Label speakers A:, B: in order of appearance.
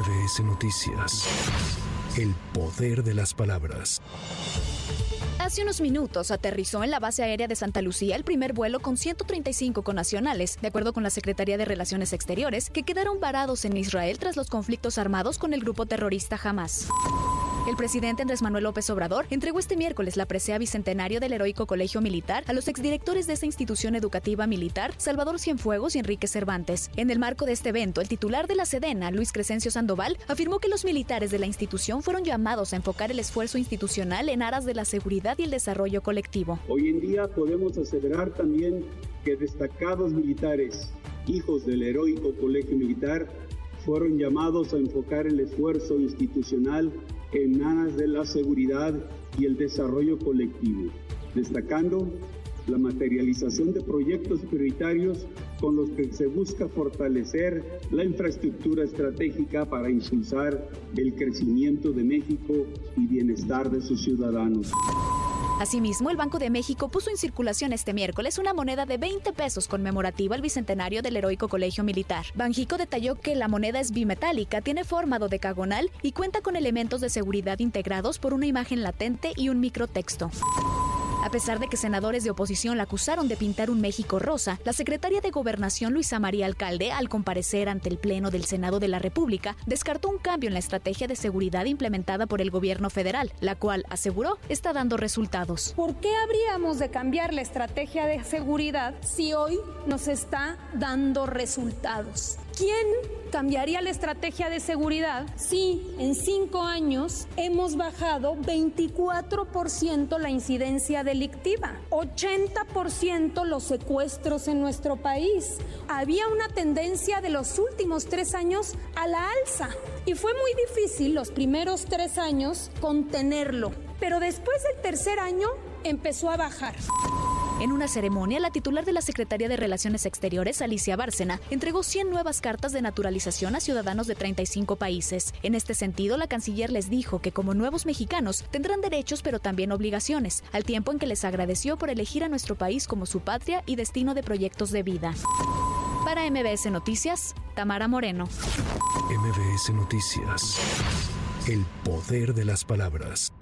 A: MBS Noticias. El poder de las palabras.
B: Hace unos minutos aterrizó en la base aérea de Santa Lucía el primer vuelo con 135 connacionales, de acuerdo con la Secretaría de Relaciones Exteriores, que quedaron varados en Israel tras los conflictos armados con el grupo terrorista Hamas. El presidente Andrés Manuel López Obrador entregó este miércoles la presea bicentenario del heroico colegio militar a los exdirectores de esta institución educativa militar, Salvador Cienfuegos y Enrique Cervantes. En el marco de este evento, el titular de la Sedena, Luis Crescencio Sandoval, afirmó que los militares de la institución fueron llamados a enfocar el esfuerzo institucional en aras de la seguridad y el desarrollo colectivo.
C: Hoy en día podemos aseverar también que destacados militares, hijos del heroico colegio militar, fueron llamados a enfocar el esfuerzo institucional en aras de la seguridad y el desarrollo colectivo, destacando la materialización de proyectos prioritarios con los que se busca fortalecer la infraestructura estratégica para impulsar el crecimiento de México y bienestar de sus ciudadanos.
B: Asimismo, el Banco de México puso en circulación este miércoles una moneda de 20 pesos conmemorativa al bicentenario del heroico colegio militar. Banjico detalló que la moneda es bimetálica, tiene forma dodecagonal y cuenta con elementos de seguridad integrados por una imagen latente y un microtexto. A pesar de que senadores de oposición la acusaron de pintar un México rosa, la secretaria de Gobernación Luisa María Alcalde, al comparecer ante el Pleno del Senado de la República, descartó un cambio en la estrategia de seguridad implementada por el gobierno federal, la cual, aseguró, está dando resultados.
D: ¿Por qué habríamos de cambiar la estrategia de seguridad si hoy nos está dando resultados? ¿Quién cambiaría la estrategia de seguridad si en cinco años hemos bajado 24% la incidencia delictiva, 80% los secuestros en nuestro país? Había una tendencia de los últimos tres años a la alza y fue muy difícil los primeros tres años contenerlo, pero después del tercer año empezó a bajar.
B: En una ceremonia, la titular de la Secretaría de Relaciones Exteriores, Alicia Bárcena, entregó 100 nuevas cartas de naturalización a ciudadanos de 35 países. En este sentido, la canciller les dijo que como nuevos mexicanos tendrán derechos pero también obligaciones, al tiempo en que les agradeció por elegir a nuestro país como su patria y destino de proyectos de vida. Para MBS Noticias, Tamara Moreno.
A: MBS Noticias. El poder de las palabras.